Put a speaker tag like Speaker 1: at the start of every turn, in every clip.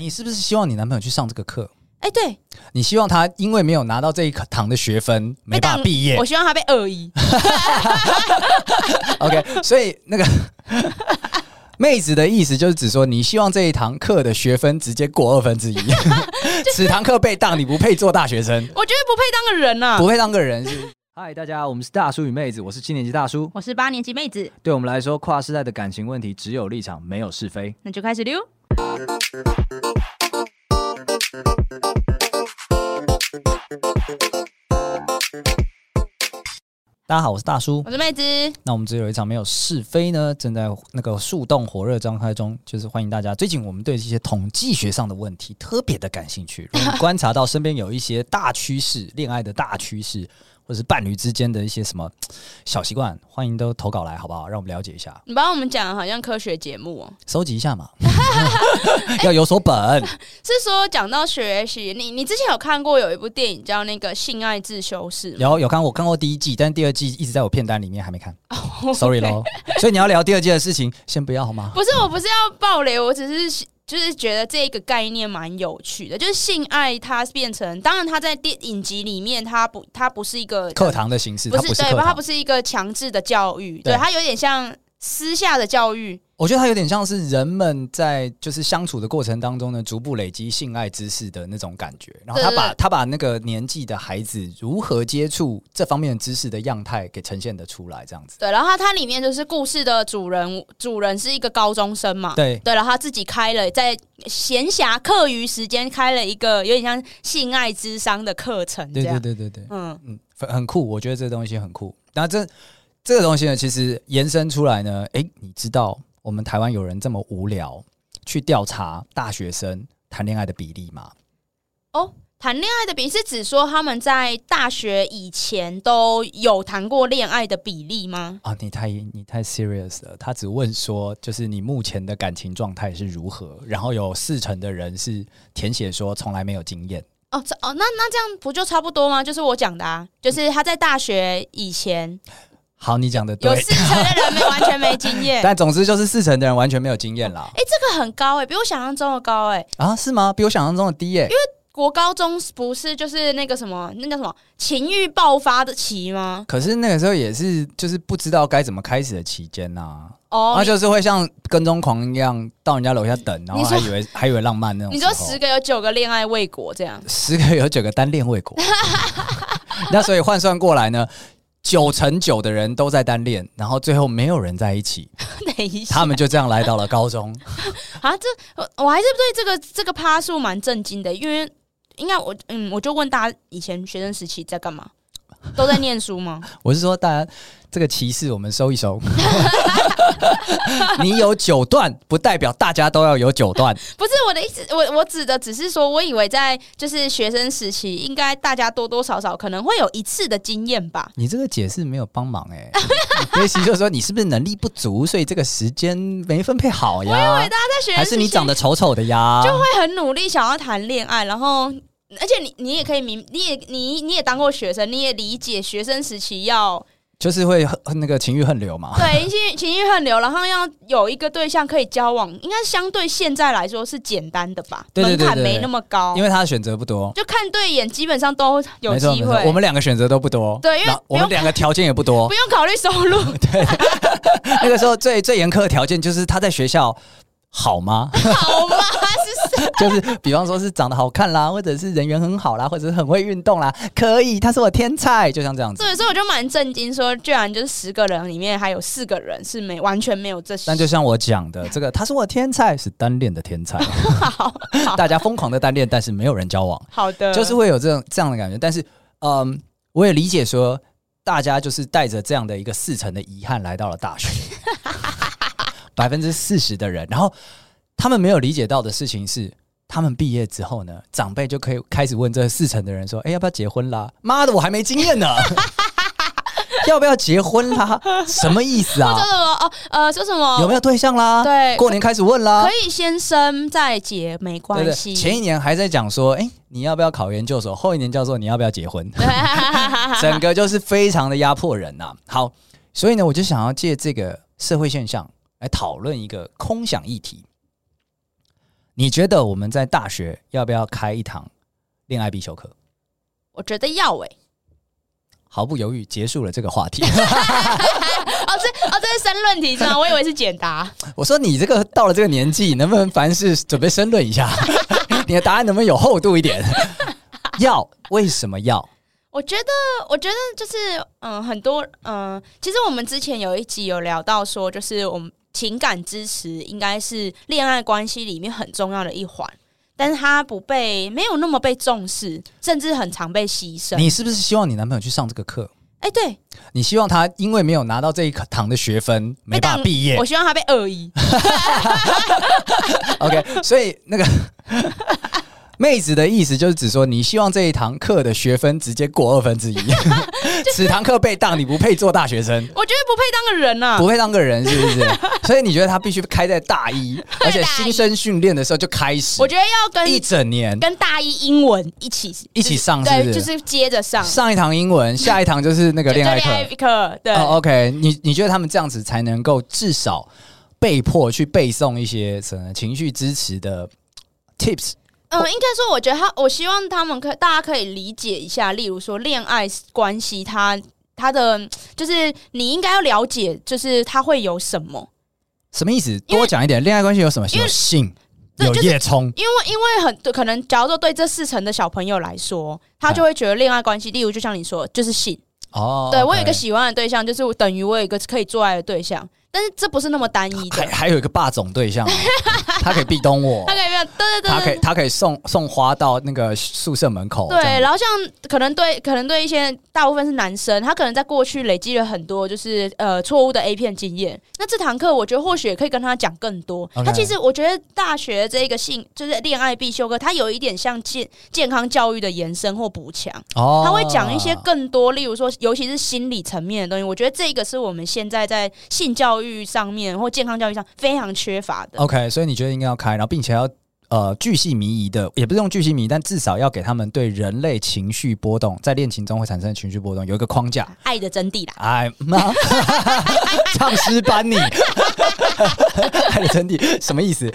Speaker 1: 你是不是希望你男朋友去上这个课？
Speaker 2: 哎、欸，对，
Speaker 1: 你希望他因为没有拿到这一堂的学分，没办法毕业。
Speaker 2: 我希望他被二一。
Speaker 1: OK，所以那个 妹子的意思就是指说，你希望这一堂课的学分直接过二分之一。此堂课被当，你不配做大学生。
Speaker 2: 我觉得不配当个人呐、啊，
Speaker 1: 不配当个人是。嗨，大家，我们是大叔与妹子，我是七年级大叔，
Speaker 2: 我是八年级妹子。
Speaker 1: 对我们来说，跨世代的感情问题只有立场，没有是非。
Speaker 2: 那就开始溜。
Speaker 1: 大家好，我是大叔，
Speaker 2: 我是妹子。
Speaker 1: 那我们只有一场没有是非呢，正在那个树洞火热张开中，就是欢迎大家。最近我们对这些统计学上的问题特别的感兴趣，如果观察到身边有一些大趋势，恋爱的大趋势。或是伴侣之间的一些什么 小习惯，欢迎都投稿来，好不好？让我们了解一下。
Speaker 2: 你帮我们讲，好像科学节目哦，
Speaker 1: 收集一下嘛，要有所本。
Speaker 2: 是说讲到学习，你你之前有看过有一部电影叫那个《性爱自修室》？
Speaker 1: 有有看过，我看过第一季，但第二季一直在我片单里面还没看。
Speaker 2: Oh,
Speaker 1: Sorry 喽，所以你要聊第二季的事情，先不要好吗？
Speaker 2: 不是，我不是要暴雷，我只是。就是觉得这个概念蛮有趣的，就是性爱它变成，当然它在电影集里面，它不，它不是一个
Speaker 1: 课堂的形式，
Speaker 2: 不是，对，它不是一个强制的教育，对，对，它有点像私下的教育。
Speaker 1: 我觉得它有点像是人们在就是相处的过程当中呢，逐步累积性爱知识的那种感觉。然后他把他把那个年纪的孩子如何接触这方面的知识的样态给呈现的出来，这样子。
Speaker 2: 对，然后它里面就是故事的主人，主人是一个高中生嘛。
Speaker 1: 对
Speaker 2: 对，然后他自己开了在闲暇课余时间开了一个有点像性爱智商的课程。
Speaker 1: 对对对对对，嗯嗯，很酷，我觉得这东西很酷。然后这这个东西呢，其实延伸出来呢，哎，你知道？我们台湾有人这么无聊去调查大学生谈恋爱的比例吗？
Speaker 2: 哦，谈恋爱的比例是指说他们在大学以前都有谈过恋爱的比例吗？
Speaker 1: 啊，你太你太 serious 了。他只问说，就是你目前的感情状态是如何？然后有四成的人是填写说从来没有经验。
Speaker 2: 哦，这哦，那那这样不就差不多吗？就是我讲的啊，就是他在大学以前。
Speaker 1: 好，你讲的对。
Speaker 2: 有四成的人没完全没经验，
Speaker 1: 但总之就是四成的人完全没有经验啦。
Speaker 2: 哎、欸，这个很高哎、欸，比我想象中的高哎、欸。
Speaker 1: 啊，是吗？比我想象中的低哎、欸。
Speaker 2: 因为国高中不是就是那个什么，那叫什么情欲爆发的期吗？
Speaker 1: 可是那个时候也是就是不知道该怎么开始的期间呐、啊。
Speaker 2: 哦，
Speaker 1: 那就是会像跟踪狂一样到人家楼下等，然后还以为还以为浪漫那种。
Speaker 2: 你说十个有九个恋爱未果这样？
Speaker 1: 十个有九个单恋未果。那所以换算过来呢？九成九的人都在单恋，然后最后没有人在一起。
Speaker 2: 等一下，
Speaker 1: 他们就这样来到了高中。
Speaker 2: 啊，这我还是对这个这个趴数蛮震惊的，因为应该我嗯，我就问大家以前学生时期在干嘛？都在念书吗？
Speaker 1: 我是说，大家这个歧视我们收一收。你有九段，不代表大家都要有九段。
Speaker 2: 不是我的意思，我我指的只是说，我以为在就是学生时期，应该大家多多少少可能会有一次的经验吧。
Speaker 1: 你这个解释没有帮忙哎、欸，意思就是说你是不是能力不足，所以这个时间没分配好呀？
Speaker 2: 我以为大家在学
Speaker 1: 还是你长得丑丑的呀？
Speaker 2: 就会很努力想要谈恋爱，然后。而且你你也可以明，你也你你也当过学生，你也理解学生时期要
Speaker 1: 就是会那个情欲横流嘛。
Speaker 2: 对，情情欲横流，然后要有一个对象可以交往，应该相对现在来说是简单的吧？
Speaker 1: 对对对对对，
Speaker 2: 门槛没那么高，
Speaker 1: 因为他的选择不多，
Speaker 2: 就看对眼，基本上都有机会。
Speaker 1: 我们两个选择都不多，
Speaker 2: 对，因为
Speaker 1: 我们两个条件也不多，
Speaker 2: 不用考虑收入。
Speaker 1: 对，那个时候最最严苛的条件就是他在学校。好吗？
Speaker 2: 好吗？是
Speaker 1: 就是，比方说是长得好看啦，或者是人缘很好啦，或者是很会运动啦，可以，他是我天才，就像这样子。
Speaker 2: 所以，所以我就蛮震惊，说居然就是十个人里面还有四个人是没完全没有这些。
Speaker 1: 但就像我讲的，这个他是我天才，是单恋的天才。好，大家疯狂的单恋，但是没有人交往。
Speaker 2: 好的，
Speaker 1: 就是会有这种这样的感觉。但是，嗯，我也理解说，大家就是带着这样的一个四成的遗憾来到了大学。百分之四十的人，然后他们没有理解到的事情是，他们毕业之后呢，长辈就可以开始问这四成的人说：“哎，要不要结婚啦？”妈的，我还没经验呢，要不要结婚啦？什么意思啊？
Speaker 2: 说什么？哦，呃，说什么？
Speaker 1: 有没有对象啦？
Speaker 2: 对，
Speaker 1: 过年开始问啦。
Speaker 2: 可以先生再结，没关系。
Speaker 1: 前一年还在讲说：“哎，你要不要考研究所？”后一年叫做“你要不要结婚？” 整个就是非常的压迫人呐。好，所以呢，我就想要借这个社会现象。来讨论一个空想议题。你觉得我们在大学要不要开一堂恋爱必修课？
Speaker 2: 我觉得要诶、欸，
Speaker 1: 毫不犹豫结束了这个话题。
Speaker 2: 哦，这哦，这是申论题是吗？我以为是简答。
Speaker 1: 我说你这个到了这个年纪，能不能凡事准备申论一下？你的答案能不能有厚度一点？要？为什么要？
Speaker 2: 我觉得，我觉得就是，嗯，很多，嗯，其实我们之前有一集有聊到说，就是我们情感支持应该是恋爱关系里面很重要的一环，但是他不被，没有那么被重视，甚至很常被牺牲。
Speaker 1: 你是不是希望你男朋友去上这个课？
Speaker 2: 哎、欸，对，
Speaker 1: 你希望他因为没有拿到这一堂的学分，没办法毕业。
Speaker 2: 我希望他被二一。
Speaker 1: OK，所以那个。妹子的意思就是指说，你希望这一堂课的学分直接过二分之一，此堂课被当，你不配做大学生。
Speaker 2: 我觉得不配当个人啊，
Speaker 1: 不配当个人是不是？所以你觉得他必须开在大一，而且新生训练的时候就开始。
Speaker 2: 我觉得要跟
Speaker 1: 一整年
Speaker 2: 跟大一英文一起
Speaker 1: 一起上，
Speaker 2: 对，就是接着上。
Speaker 1: 上一堂英文，下一堂就是那个恋爱
Speaker 2: 课。对
Speaker 1: ，OK，你你觉得他们这样子才能够至少被迫去背诵一些什么情绪支持的 tips？
Speaker 2: 嗯，应该说，我觉得他，我希望他们可大家可以理解一下，例如说恋爱关系，它它的就是你应该要了解，就是它会有什么？
Speaker 1: 什么意思？多讲一点，恋爱关系有什么？有性，有夜冲。
Speaker 2: 因为因为很可能，假如说对这四成的小朋友来说，他就会觉得恋爱关系，例如就像你说，就是性。哦，对我有一个喜欢的对象，就是等于我有一个可以做爱的对象。但是这不是那么单一的，
Speaker 1: 还还有一个霸总对象，他可以壁咚我，
Speaker 2: 他可以对对对，
Speaker 1: 他可以他可以送送花到那个宿舍门口。
Speaker 2: 对，然后像可能对可能对一些大部分是男生，他可能在过去累积了很多就是呃错误的 A 片经验。那这堂课我觉得或许也可以跟他讲更多。他.其实我觉得大学这个性就是恋爱必修课，它有一点像健健康教育的延伸或补强。哦，他会讲一些更多，例如说尤其是心理层面的东西。我觉得这个是我们现在在性教育教育上面或健康教育上非常缺乏的。OK，
Speaker 1: 所以你觉得应该要开，然后并且要呃巨细靡遗的，也不是用巨细靡遗，但至少要给他们对人类情绪波动在恋情中会产生的情绪波动有一个框架。
Speaker 2: 爱的真谛啦！
Speaker 1: 哎妈，唱诗班你，爱的真谛什么意思？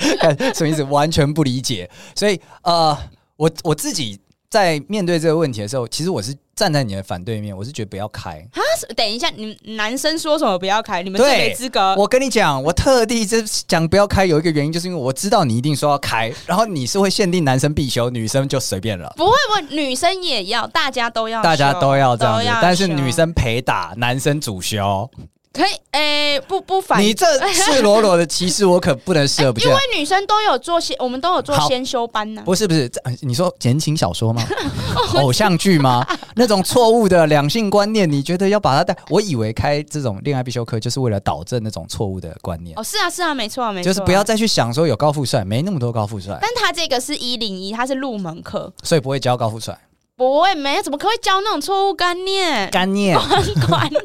Speaker 1: 什么意思？完全不理解。所以呃，我我自己。在面对这个问题的时候，其实我是站在你的反对面，我是觉得不要开
Speaker 2: 啊！等一下，你男生说什么不要开？你们就没资格。
Speaker 1: 我跟你讲，我特地这讲不要开，有一个原因，就是因为我知道你一定说要开，然后你是会限定男生必修，女生就随便了。
Speaker 2: 不会，不会，女生也要，大家都要，
Speaker 1: 大家都要这样子。但是女生陪打，男生主修。
Speaker 2: 可以，诶、欸，不不反
Speaker 1: 你这赤裸裸的歧视，我可不能视而不见。
Speaker 2: 因为女生都有做先，我们都有做先修班呢、啊。
Speaker 1: 不是不是，你说言情小说吗？偶像剧吗？那种错误的两性观念，你觉得要把它带？我以为开这种恋爱必修课，就是为了导正那种错误的观念。
Speaker 2: 哦，是啊是啊，没错啊没错、啊，
Speaker 1: 就是不要再去想说有高富帅，没那么多高富帅。
Speaker 2: 但他这个是一零一，他是入门课，
Speaker 1: 所以不会教高富帅。
Speaker 2: 不会，没有，怎么可以教那种错误观念？
Speaker 1: 观念，
Speaker 2: 观念，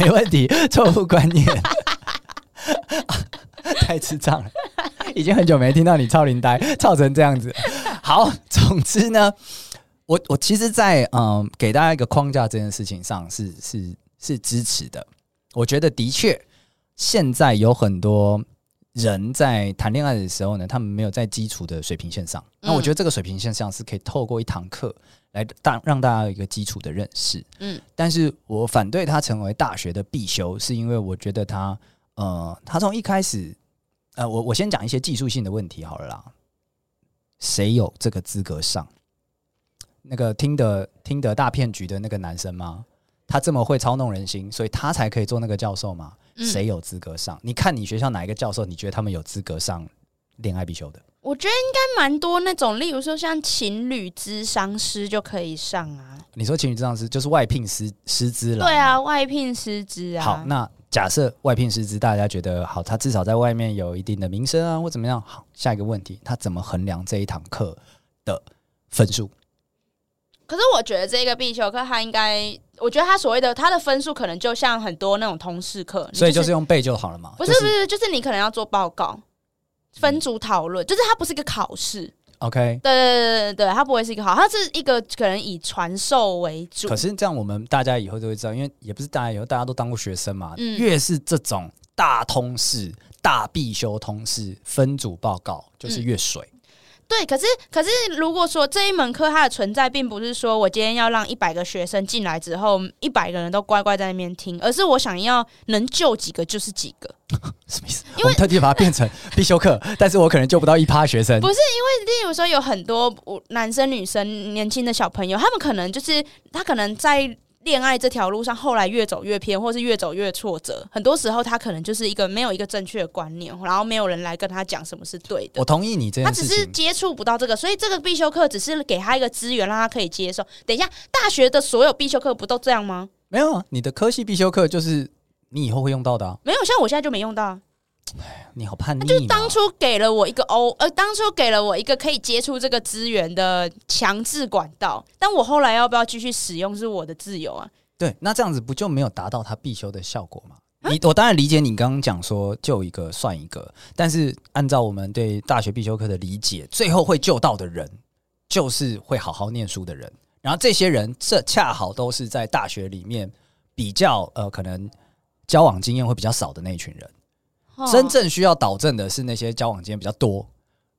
Speaker 1: 没问题，错误观念，太智障了，已经很久没听到你超龄呆，超成这样子。好，总之呢，我我其实在，在嗯给大家一个框架这件事情上是是是支持的。我觉得的确，现在有很多。人在谈恋爱的时候呢，他们没有在基础的水平线上。那我觉得这个水平线上是可以透过一堂课来大让大家有一个基础的认识。嗯，但是我反对它成为大学的必修，是因为我觉得它，呃，它从一开始，呃，我我先讲一些技术性的问题好了啦。谁有这个资格上？那个听得听得大骗局的那个男生吗？他这么会操弄人心，所以他才可以做那个教授吗？谁有资格上？嗯、你看你学校哪一个教授？你觉得他们有资格上恋爱必修的？
Speaker 2: 我觉得应该蛮多那种，例如说像情侣咨商师就可以上啊。
Speaker 1: 你说情侣咨商师就是外聘师师资了？
Speaker 2: 对啊，外聘师资啊。
Speaker 1: 好，那假设外聘师资，大家觉得好，他至少在外面有一定的名声啊，或怎么样？好，下一个问题，他怎么衡量这一堂课的分数？
Speaker 2: 可是我觉得这个必修课，他应该，我觉得他所谓的他的分数，可能就像很多那种通识课，
Speaker 1: 所以就是用背就好了嘛？
Speaker 2: 不是不是，就是你可能要做报告、分组讨论，就是它不是一个考试。
Speaker 1: OK，
Speaker 2: 对对对对对，它不会是一个好，它是一个可能以传授为主。
Speaker 1: 可是这样，我们大家以后就会知道，因为也不是大家以后大家都当过学生嘛，嗯，越是这种大通识。大必修通识分组报告就是越水。嗯
Speaker 2: 对，可是可是，如果说这一门课它的存在，并不是说我今天要让一百个学生进来之后，一百个人都乖乖在那边听，而是我想要能救几个就是几个。
Speaker 1: 什么意思？因为我特地把它变成必修课，但是我可能救不到一趴学生。
Speaker 2: 不是因为，例如说有很多男生、女生、年轻的小朋友，他们可能就是他可能在。恋爱这条路上，后来越走越偏，或是越走越挫折。很多时候，他可能就是一个没有一个正确的观念，然后没有人来跟他讲什么是对的。
Speaker 1: 我同意你这样，
Speaker 2: 他只是接触不到这个，所以这个必修课只是给他一个资源，让他可以接受。等一下，大学的所有必修课不都这样吗？
Speaker 1: 没有啊，你的科系必修课就是你以后会用到的啊。
Speaker 2: 没有，像我现在就没用到。
Speaker 1: 哎，你好叛逆！
Speaker 2: 就是当初给了我一个欧，呃，当初给了我一个可以接触这个资源的强制管道，但我后来要不要继续使用是我的自由啊。
Speaker 1: 对，那这样子不就没有达到他必修的效果吗？你我当然理解你刚刚讲说救一个算一个，但是按照我们对大学必修课的理解，最后会救到的人就是会好好念书的人，然后这些人这恰好都是在大学里面比较呃可能交往经验会比较少的那一群人。真正需要导正的是那些交往经验比较多，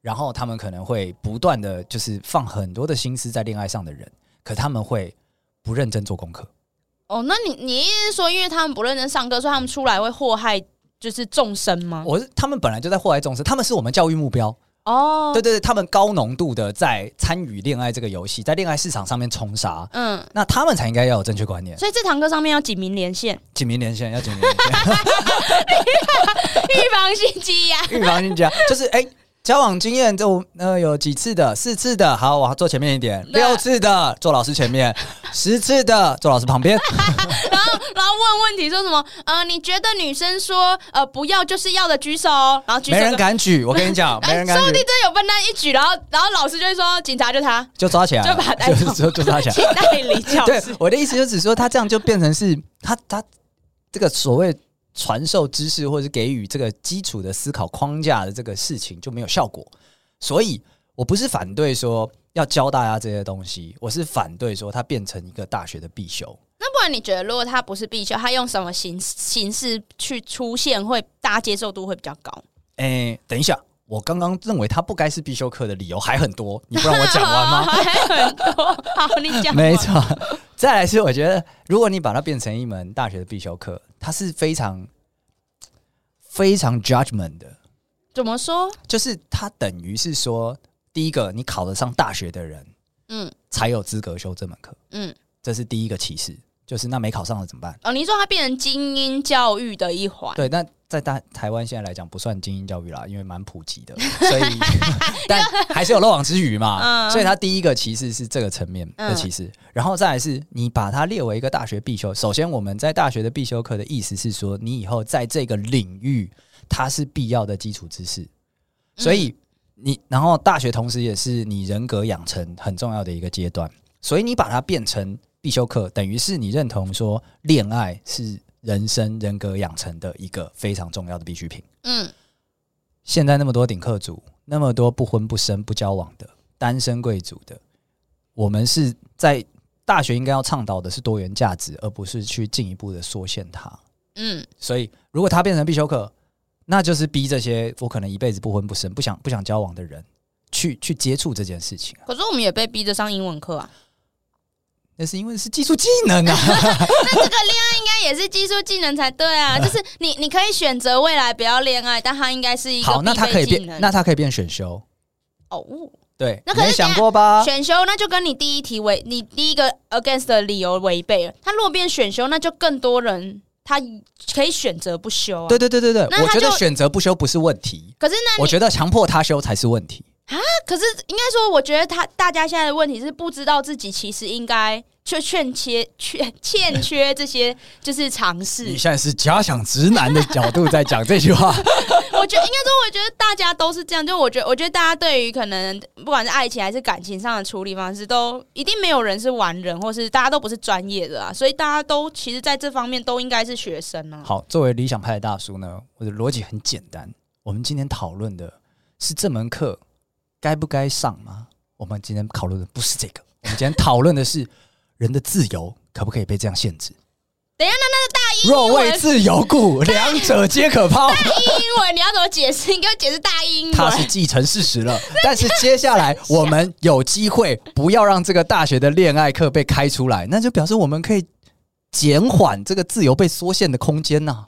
Speaker 1: 然后他们可能会不断的就是放很多的心思在恋爱上的人，可他们会不认真做功课。
Speaker 2: 哦，那你你意思是说，因为他们不认真上课，所以他们出来会祸害就是众生吗？
Speaker 1: 我是他们本来就在祸害众生，他们是我们教育目标哦。对对对，他们高浓度的在参与恋爱这个游戏，在恋爱市场上面冲杀。嗯，那他们才应该要有正确观念。
Speaker 2: 所以这堂课上面要警民连线，
Speaker 1: 警民连线要警民连线，
Speaker 2: 预防性积压，
Speaker 1: 预防性积压。就是哎。欸交往经验就呃有几次的，四次的，好，我坐前面一点，六次的坐老师前面，十次的坐老师旁
Speaker 2: 边，问问题说什么？呃，你觉得女生说呃不要就是要的举手，然后举手
Speaker 1: 没人敢举，我跟你讲，没人敢举，说不
Speaker 2: 定真有笨蛋一举，然后然后老师就会说警察就他，
Speaker 1: 就抓起来，
Speaker 2: 就把他带走，
Speaker 1: 就 就抓起来，
Speaker 2: 带离教室。
Speaker 1: 对，我的意思就只说他这样就变成是他他这个所谓。传授知识或者是给予这个基础的思考框架的这个事情就没有效果，所以我不是反对说要教大家这些东西，我是反对说它变成一个大学的必修。
Speaker 2: 那不然你觉得，如果它不是必修，它用什么形形式去出现，会大家接受度会比较高？
Speaker 1: 哎、欸，等一下，我刚刚认为它不该是必修课的理由还很多，你不让我讲完吗？
Speaker 2: 还很多，好，你讲。
Speaker 1: 没错。再来是，我觉得如果你把它变成一门大学的必修课，它是非常非常 judgment 的。
Speaker 2: 怎么说？
Speaker 1: 就是它等于是说，第一个，你考得上大学的人，嗯，才有资格修这门课，嗯，这是第一个歧视。就是那没考上了怎么办？
Speaker 2: 哦，你说它变成精英教育的一环？
Speaker 1: 对，那在大台湾现在来讲不算精英教育啦，因为蛮普及的，所以 但还是有漏网之鱼嘛。嗯、所以它第一个歧视是这个层面的歧视，嗯、然后再来是你把它列为一个大学必修。首先，我们在大学的必修课的意思是说，你以后在这个领域它是必要的基础知识，所以你然后大学同时也是你人格养成很重要的一个阶段，所以你把它变成。必修课等于是你认同说，恋爱是人生人格养成的一个非常重要的必需品。嗯，现在那么多顶客族，那么多不婚不生不交往的单身贵族的，我们是在大学应该要倡导的是多元价值，而不是去进一步的缩限它。嗯，所以如果它变成必修课，那就是逼这些我可能一辈子不婚不生、不想不想交往的人去去接触这件事情。
Speaker 2: 可是我们也被逼着上英文课啊。
Speaker 1: 那是因为是技术技能啊，
Speaker 2: 那这个恋爱应该也是技术技能才对啊。就是你你可以选择未来不要恋爱，但它应该是一个
Speaker 1: 好，那它可以变，那它可以变选修
Speaker 2: 哦。
Speaker 1: 对，那可能想过吧？
Speaker 2: 选修那就跟你第一题违，你第一个 against 的理由违背了。他如果变选修，那就更多人他可以选择不修啊。
Speaker 1: 对对对对对，我觉得选择不修不是问题，
Speaker 2: 可是那
Speaker 1: 我觉得强迫他修才是问题。
Speaker 2: 啊！可是应该说，我觉得他大家现在的问题是不知道自己其实应该缺欠缺 缺欠缺这些就是尝试。
Speaker 1: 你现在是假想直男的角度在讲这句话。
Speaker 2: 我觉得应该说，我觉得大家都是这样。就我觉得，我觉得大家对于可能不管是爱情还是感情上的处理方式，都一定没有人是完人，或是大家都不是专业的啊。所以大家都其实在这方面都应该是学生啊。
Speaker 1: 好，作为理想派的大叔呢，我的逻辑很简单。我们今天讨论的是这门课。该不该上吗？我们今天讨论的不是这个，我们今天讨论的是人的自由可不可以被这样限制？
Speaker 2: 等一下，那那个大一
Speaker 1: 若为自由故，两者皆可抛。
Speaker 2: 大一英文你要怎么解释？你给我解释大一英文。
Speaker 1: 它是既成事实了，但是接下来 我们有机会不要让这个大学的恋爱课被开出来，那就表示我们可以减缓这个自由被缩限的空间呐、啊。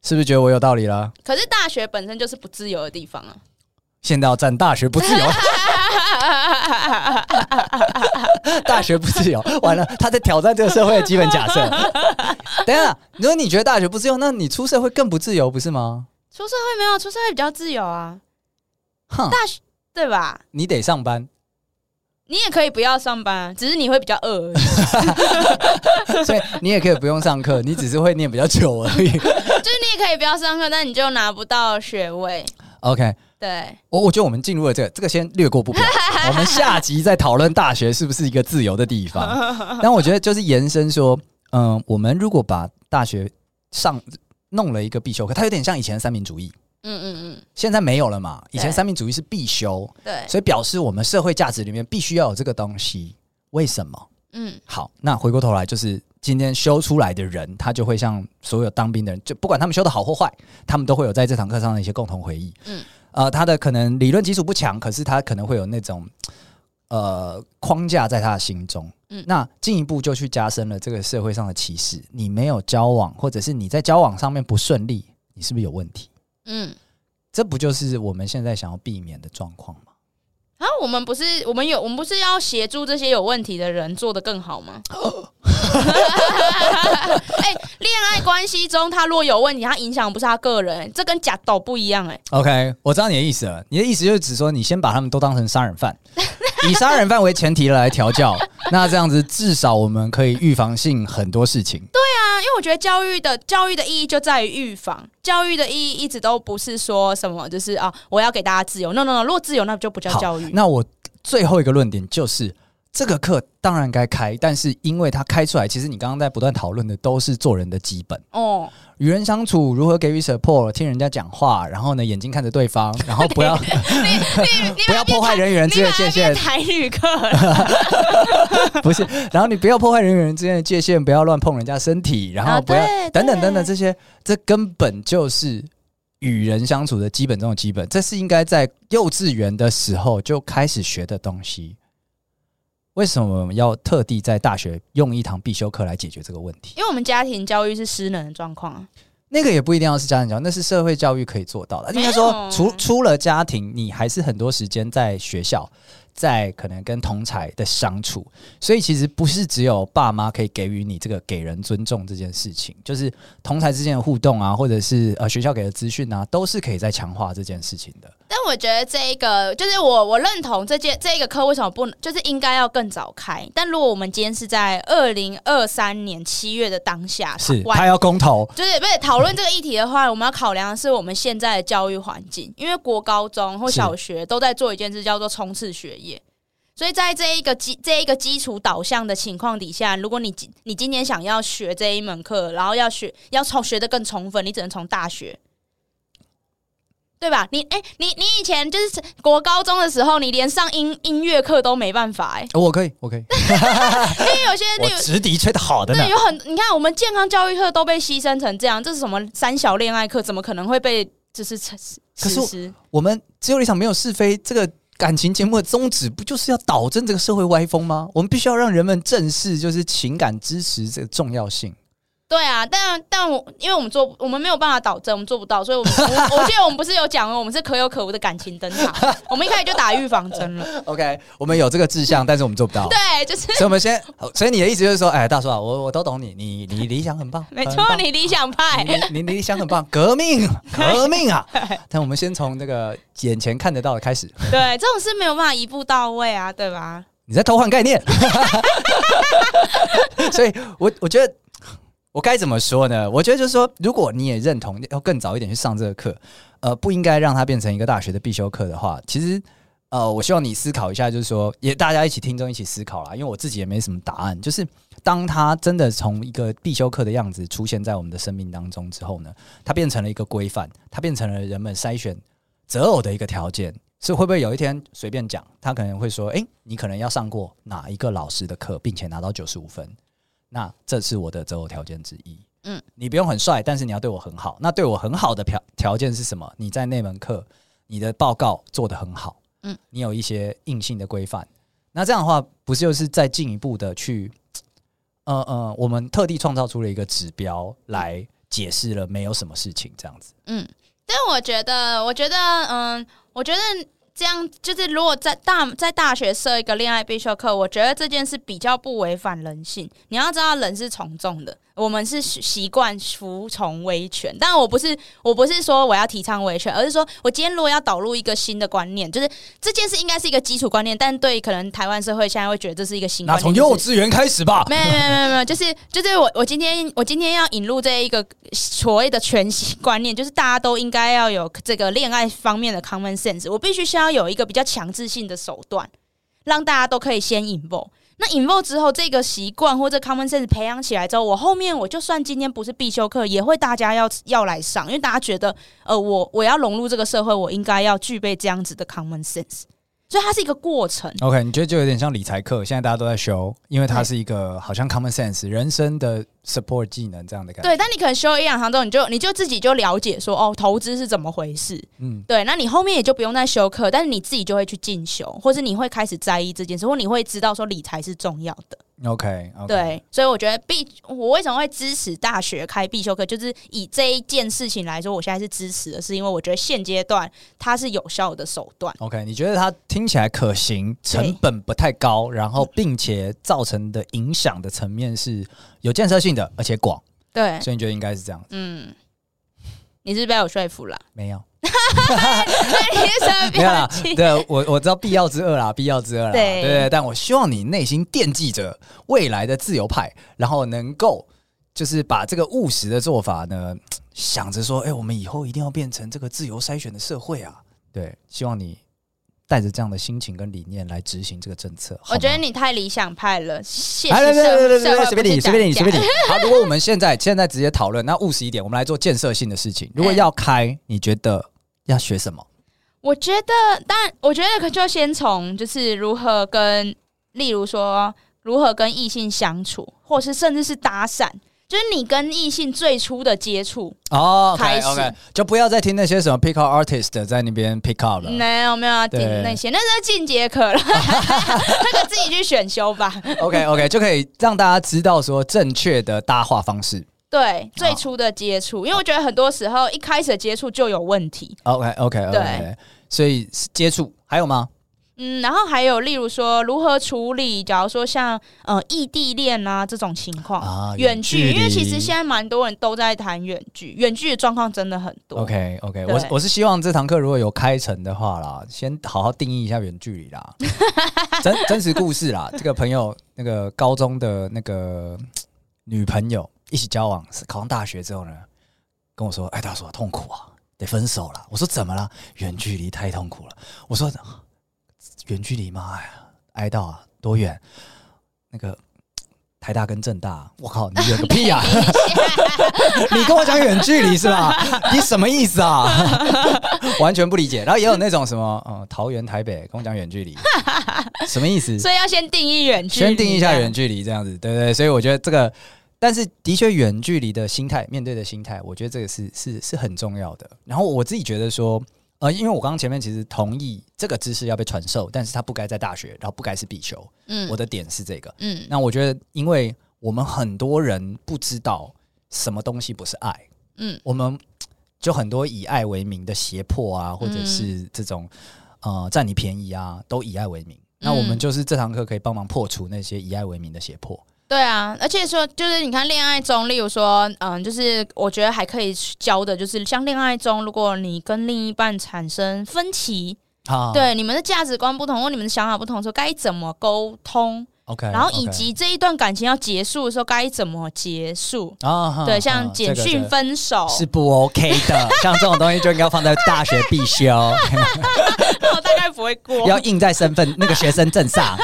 Speaker 1: 是不是觉得我有道理了？
Speaker 2: 可是大学本身就是不自由的地方啊！
Speaker 1: 现在要站大学不自由，大学不自由，完了，他在挑战这个社会的基本假设。等一下，如果你觉得大学不自由，那你出社会更不自由，不是吗？
Speaker 2: 出社会没有，出社会比较自由啊。
Speaker 1: 哼，
Speaker 2: 大学对吧？
Speaker 1: 你得上班。
Speaker 2: 你也可以不要上班，只是你会比较饿而
Speaker 1: 已。所以你也可以不用上课，你只是会念比较久而已。
Speaker 2: 就是你也可以不要上课，但你就拿不到学位。
Speaker 1: OK，
Speaker 2: 对，
Speaker 1: 我我觉得我们进入了这个，这个先略过不表。我们下集再讨论大学是不是一个自由的地方。但我觉得就是延伸说，嗯，我们如果把大学上弄了一个必修课，它有点像以前的三民主义。嗯嗯嗯，现在没有了嘛？以前三民主义是必修，
Speaker 2: 对，
Speaker 1: 所以表示我们社会价值里面必须要有这个东西。为什么？嗯，好，那回过头来，就是今天修出来的人，他就会像所有当兵的人，就不管他们修的好或坏，他们都会有在这堂课上的一些共同回忆。嗯，呃，他的可能理论基础不强，可是他可能会有那种呃框架在他的心中。嗯，那进一步就去加深了这个社会上的歧视。你没有交往，或者是你在交往上面不顺利，你是不是有问题？嗯，这不就是我们现在想要避免的状况吗？
Speaker 2: 啊，我们不是我们有我们不是要协助这些有问题的人做得更好吗？哎、欸，恋爱关系中他若有问题，他影响不是他个人，这跟假斗不一样哎、欸。
Speaker 1: OK，我知道你的意思了，你的意思就是指说你先把他们都当成杀人犯，以杀人犯为前提来调教，那这样子至少我们可以预防性很多事情。
Speaker 2: 对啊，因为我觉得教育的教育的意义就在于预防，教育的意义一直都不是说什么就是啊，我要给大家自由。No No No，如果自由那就不叫教育。
Speaker 1: 那我最后一个论点就是。这个课当然该开，但是因为它开出来，其实你刚刚在不断讨论的都是做人的基本哦，与人相处，如何给予 support，听人家讲话，然后呢，眼睛看着对方，然后不要 不要破坏人与人之间的界限。
Speaker 2: 台语课
Speaker 1: 不是，然后你不要破坏人与人之间的界限，不要乱碰人家身体，然后不要等等等等这些，这根本就是与人相处的基本中的基本，这是应该在幼稚园的时候就开始学的东西。为什么我们要特地在大学用一堂必修课来解决这个问题？
Speaker 2: 因为我们家庭教育是失能的状况啊。
Speaker 1: 那个也不一定要是家庭教育，那是社会教育可以做到的。应该说，除除了家庭，你还是很多时间在学校。在可能跟同才的相处，所以其实不是只有爸妈可以给予你这个给人尊重这件事情，就是同才之间的互动啊，或者是呃学校给的资讯啊，都是可以在强化这件事情的。
Speaker 2: 但我觉得这一个就是我我认同这件这一个课为什么不能就是应该要更早开？但如果我们今天是在二零二三年七月的当下，
Speaker 1: 是他要公投，
Speaker 2: 就是不是讨论这个议题的话，我们要考量的是我们现在的教育环境，因为国高中或小学都在做一件事叫做冲刺学业。所以在这一个基这一个基础导向的情况底下，如果你你今天想要学这一门课，然后要学要从学的更充分，你只能从大学，对吧？你哎、欸，你你以前就是国高中的时候，你连上音音乐课都没办法哎、欸。
Speaker 1: 我可以，我可以，
Speaker 2: 因为有些
Speaker 1: 我直笛吹得好的呢。
Speaker 2: 对，有很你看，我们健康教育课都被牺牲成这样，这是什么三小恋爱课？怎么可能会被就是？
Speaker 1: 可是我们只有一场没有是非这个。感情节目的宗旨不就是要导正这个社会歪风吗？我们必须要让人们正视，就是情感支持这个重要性。
Speaker 2: 对啊，但但我因为我们做我们没有办法导正，我们做不到，所以我们我，我记得我们不是有讲哦，我们是可有可无的感情灯塔，我们一开始就打预防针了。
Speaker 1: OK，我们有这个志向，但是我们做不到。
Speaker 2: 对，就是。
Speaker 1: 所以我们先，所以你的意思就是说，哎，大叔啊，我我都懂你，你你理想很棒，
Speaker 2: 没错，你理想派，
Speaker 1: 你你理想很棒，革命 革命啊！但我们先从那个眼前看得到的开始。
Speaker 2: 对，这种事没有办法一步到位啊，对吧？
Speaker 1: 你在偷换概念。所以我我觉得。我该怎么说呢？我觉得就是说，如果你也认同要更早一点去上这个课，呃，不应该让它变成一个大学的必修课的话，其实，呃，我希望你思考一下，就是说，也大家一起听众一起思考啦。因为我自己也没什么答案。就是 当它真的从一个必修课的样子出现在我们的生命当中之后呢，它变成了一个规范，它变成了人们筛选择偶的一个条件。是会不会有一天随便讲，他可能会说：“诶，你可能要上过哪一个老师的课，并且拿到九十五分。”那这是我的择偶条件之一。嗯，你不用很帅，但是你要对我很好。那对我很好的条条件是什么？你在那门课，你的报告做得很好。嗯，你有一些硬性的规范。那这样的话，不是就是再进一步的去，呃呃，我们特地创造出了一个指标来解释了没有什么事情这样子。
Speaker 2: 嗯，但我觉得，我觉得，嗯，我觉得。这样就是，如果在大在大学设一个恋爱必修课，我觉得这件事比较不违反人性。你要知道，人是从众的。我们是习惯服从威权，但我不是，我不是说我要提倡威权，而是说我今天如果要导入一个新的观念，就是这件事应该是一个基础观念，但对可能台湾社会现在会觉得这是一个新观念。那
Speaker 1: 从幼稚园开始吧。
Speaker 2: 没有没有没有没有，就是就是我我今天我今天要引入这一个所谓的全新观念，就是大家都应该要有这个恋爱方面的 common sense。我必须需要有一个比较强制性的手段，让大家都可以先 involve。那 involve 之后，这个习惯或者 common sense 培养起来之后，我后面我就算今天不是必修课，也会大家要要来上，因为大家觉得，呃，我我要融入这个社会，我应该要具备这样子的 common sense。所以它是一个过程。
Speaker 1: OK，你觉得就有点像理财课，现在大家都在修，因为它是一个好像 common sense 人生的 support 技能这样的感觉。
Speaker 2: 对，但你可能修一两堂之后，你就你就自己就了解说，哦，投资是怎么回事。嗯，对，那你后面也就不用再修课，但是你自己就会去进修，或是你会开始在意这件事，或你会知道说理财是重要的。
Speaker 1: OK，, okay.
Speaker 2: 对，所以我觉得必我为什么会支持大学开必修课，就是以这一件事情来说，我现在是支持的，是因为我觉得现阶段它是有效的手段。
Speaker 1: OK，你觉得它听起来可行，成本不太高，然后并且造成的影响的层面是有建设性的，而且广。
Speaker 2: 对，
Speaker 1: 所以你觉得应该是这样子。
Speaker 2: 嗯，你是被我说服了？
Speaker 1: 没有。
Speaker 2: 没有啦，
Speaker 1: 对，我我知道必要之恶啦，必要之恶啦，对但我希望你内心惦记着未来的自由派，然后能够就是把这个务实的做法呢，想着说，哎，我们以后一定要变成这个自由筛选的社会啊，对，希望你。带着这样的心情跟理念来执行这个政策，
Speaker 2: 我觉得你太理想派了。谢谢。来来来来来来，
Speaker 1: 随便你，随便你，随便你。好，如果我们现在现在直接讨论，那务实一点，我们来做建设性的事情。如果要开，你觉得要学什么？
Speaker 2: 我觉得，当然，我觉得可就先从就是如何跟，例如说如何跟异性相处，或是甚至是搭讪。就是你跟异性最初的接触哦，开始
Speaker 1: okay, okay, 就不要再听那些什么 pick up artist 在那边 pick up 了。
Speaker 2: 没有没有要听那些，那是进阶课了，那个自己去选修吧。
Speaker 1: OK OK，就可以让大家知道说正确的搭话方式。
Speaker 2: 对，最初的接触，因为我觉得很多时候一开始的接触就有问题。
Speaker 1: OK OK OK，对，所以接触还有吗？
Speaker 2: 嗯，然后还有例如说如何处理，假如说像呃异地恋啊这种情况，啊、远距，因为其实现在蛮多人都在谈远距，远距的状况真的很多。
Speaker 1: OK OK，对我我是希望这堂课如果有开成的话啦，先好好定义一下远距离啦，真真实故事啦。这个朋友那个高中的那个女朋友一起交往，考上大学之后呢，跟我说：“哎，他说痛苦啊，得分手了。”我说：“怎么了？远距离太痛苦了。”我说。远距离吗？哎呀，哀悼啊，多远？那个台大跟正大，我靠，你远个屁啊！你跟我讲远距离是吧？你什么意思啊？完全不理解。然后也有那种什么，嗯，桃园台北跟我讲远距离，什么意思？
Speaker 2: 所以要先定义远距离，
Speaker 1: 先定义一下远距离这样子，对不对？所以我觉得这个，但是的确远距离的心态，面对的心态，我觉得这个是是是很重要的。然后我自己觉得说。呃，因为我刚刚前面其实同意这个知识要被传授，但是它不该在大学，然后不该是必修。嗯，我的点是这个。嗯，那我觉得，因为我们很多人不知道什么东西不是爱。嗯，我们就很多以爱为名的胁迫啊，或者是这种呃占你便宜啊，都以爱为名。那我们就是这堂课可以帮忙破除那些以爱为名的胁迫。
Speaker 2: 对啊，而且说就是你看恋爱中，例如说，嗯，就是我觉得还可以教的，就是像恋爱中，如果你跟另一半产生分歧，啊，对，你们的价值观不同或你们的想法不同的时候，该怎么沟通？OK，然后以及这一段感情要结束的时候该怎么结束？啊，对，像简讯分手
Speaker 1: 是不 OK 的，像这种东西就应该放在大学必修，
Speaker 2: 我大概不会过，
Speaker 1: 要印在身份那个学生证上。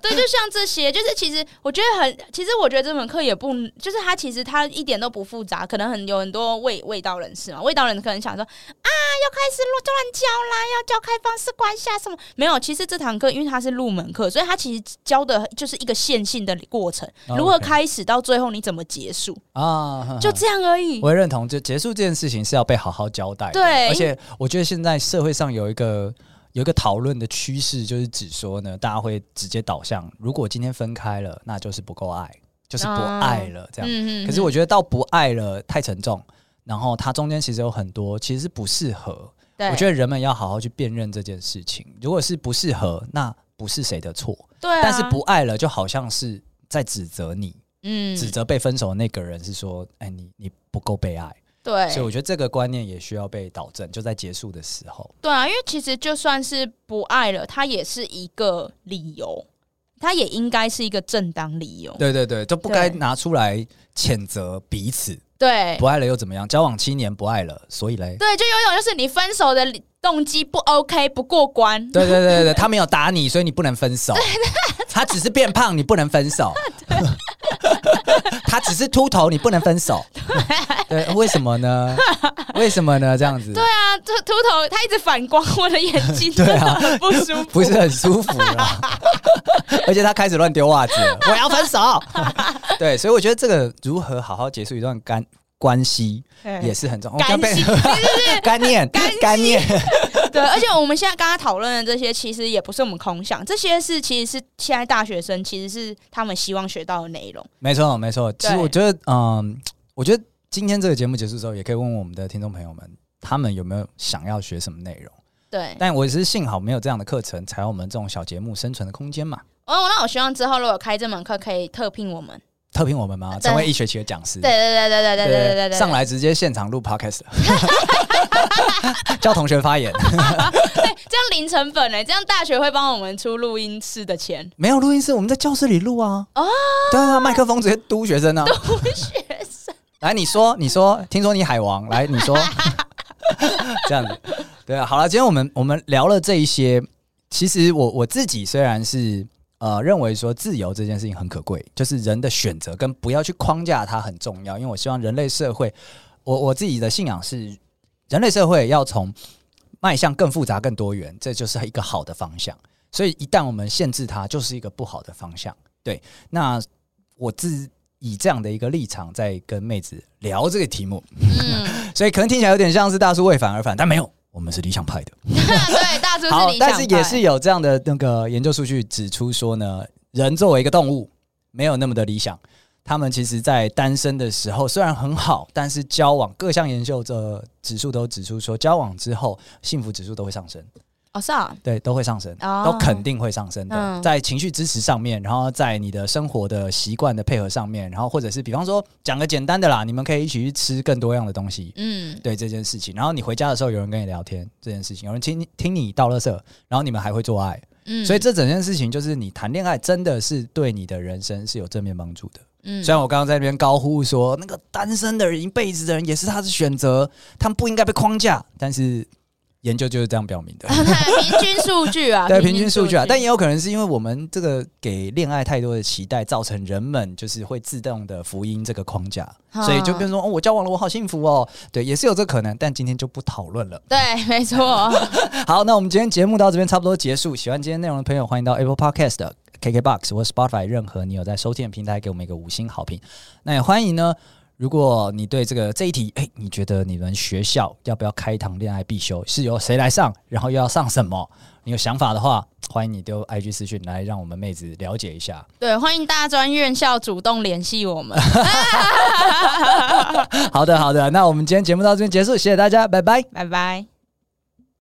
Speaker 2: 对，就像这些，就是其实我觉得很，其实我觉得这门课也不，就是它其实它一点都不复杂，可能很有很多味味道人士嘛，味道人可能想说啊，要开始乱乱教啦，要教开放式关系啊什么？没有，其实这堂课因为它是入门课，所以它其实教的就是一个线性的过程，哦、如何开始到最后你怎么结束啊？就这样而已。
Speaker 1: 我也认同，就结束这件事情是要被好好交代的。
Speaker 2: 对，
Speaker 1: 而且我觉得现在社会上有一个有一个讨论的趋势，就是指说呢，大家会直接导向，如果今天分开了，那就是不够爱。就是不爱了，这样。嗯、可是我觉得到不爱了太沉重，然后它中间其实有很多其实是不适合。我觉得人们要好好去辨认这件事情。如果是不适合，那不是谁的错。
Speaker 2: 对、啊，
Speaker 1: 但是不爱了，就好像是在指责你，嗯，指责被分手的那个人是说，哎，你你不够被爱。
Speaker 2: 对，
Speaker 1: 所以我觉得这个观念也需要被导正，就在结束的时候。
Speaker 2: 对啊，因为其实就算是不爱了，它也是一个理由。它也应该是一个正当理由，
Speaker 1: 对对对，就不该拿出来谴责彼此。
Speaker 2: 对，
Speaker 1: 不爱了又怎么样？交往七年不爱了，所以嘞，
Speaker 2: 对，就有种就是你分手的动机不 OK，不过关。
Speaker 1: 对对对对，他没有打你，所以你不能分手。他只是变胖，你不能分手。他只是秃头，你不能分手。对，为什么呢？为什么呢？这样子。
Speaker 2: 对啊，这秃头他一直反光我的眼睛，对啊，不舒服，
Speaker 1: 不是很舒服啦。而且他开始乱丢袜子，我要分手。对，所以我觉得这个如何好好结束一段干关系也是很重要。
Speaker 2: 干系，
Speaker 1: 干念，干念。
Speaker 2: 对，而且我们现在刚刚讨论的这些，其实也不是我们空想，这些是其实是现在大学生其实是他们希望学到的内容。
Speaker 1: 没错，没错。其实我觉得，嗯，我觉得今天这个节目结束之后，也可以问问我们的听众朋友们，他们有没有想要学什么内容？
Speaker 2: 对。
Speaker 1: 但我也是幸好没有这样的课程，才有我们这种小节目生存的空间嘛。
Speaker 2: 哦，那我希望之后如果开这门课，可以特聘我们。
Speaker 1: 特聘我们吗？成为一学期的讲师？
Speaker 2: 对对对对对对对对对，
Speaker 1: 上来直接现场录 podcast，教 同学发言。
Speaker 2: 对，这样零成本呢？这样大学会帮我们出录音室的钱？
Speaker 1: 没有录音室，我们在教室里录啊。哦，对啊，麦克风直接嘟学生啊。
Speaker 2: 嘟学生。
Speaker 1: 来，你说，你说，听说你海王，来，你说。这样子，对啊。好了，今天我们我们聊了这一些，其实我我自己虽然是。呃，认为说自由这件事情很可贵，就是人的选择跟不要去框架它很重要。因为我希望人类社会，我我自己的信仰是，人类社会要从迈向更复杂、更多元，这就是一个好的方向。所以一旦我们限制它，就是一个不好的方向。对，那我自以这样的一个立场在跟妹子聊这个题目，嗯、所以可能听起来有点像是大叔为反而反，但没有。我们是理想派的，
Speaker 2: 对，大叔是理想派。
Speaker 1: 但是也是有这样的那个研究数据指出说呢，人作为一个动物，没有那么的理想。他们其实，在单身的时候虽然很好，但是交往各项研究的指数都指出说，交往之后幸福指数都会上升。
Speaker 2: 哦，是啊，
Speaker 1: 对，都会上升，哦、都肯定会上升的。嗯、在情绪支持上面，然后在你的生活的习惯的配合上面，然后或者是比方说讲个简单的啦，你们可以一起去吃更多样的东西。嗯，对这件事情，然后你回家的时候有人跟你聊天，这件事情有人听听你倒垃圾，然后你们还会做爱。嗯，所以这整件事情就是你谈恋爱真的是对你的人生是有正面帮助的。嗯，虽然我刚刚在那边高呼说那个单身的人一辈子的人也是他的选择，他们不应该被框架，但是。研究就是这样表明的，
Speaker 2: 平均数据啊，
Speaker 1: 对，平均数据啊，但也有可能是因为我们这个给恋爱太多的期待，造成人们就是会自动的福音这个框架，嗯、所以就变成说哦，我交往了，我好幸福哦，对，也是有这可能，但今天就不讨论了。
Speaker 2: 对，没错。
Speaker 1: 好，那我们今天节目到这边差不多结束。喜欢今天内容的朋友，欢迎到 Apple Podcast、KKBox 或 Spotify 任何你有在收听的平台给我们一个五星好评。那也欢迎呢。如果你对这个这一题，哎，你觉得你们学校要不要开一堂恋爱必修？是由谁来上？然后又要上什么？你有想法的话，欢迎你丢 IG 私讯来让我们妹子了解一下。
Speaker 2: 对，欢迎大专院校主动联系我们。
Speaker 1: 好的，好的，那我们今天节目到这边结束，谢谢大家，拜拜，
Speaker 2: 拜拜。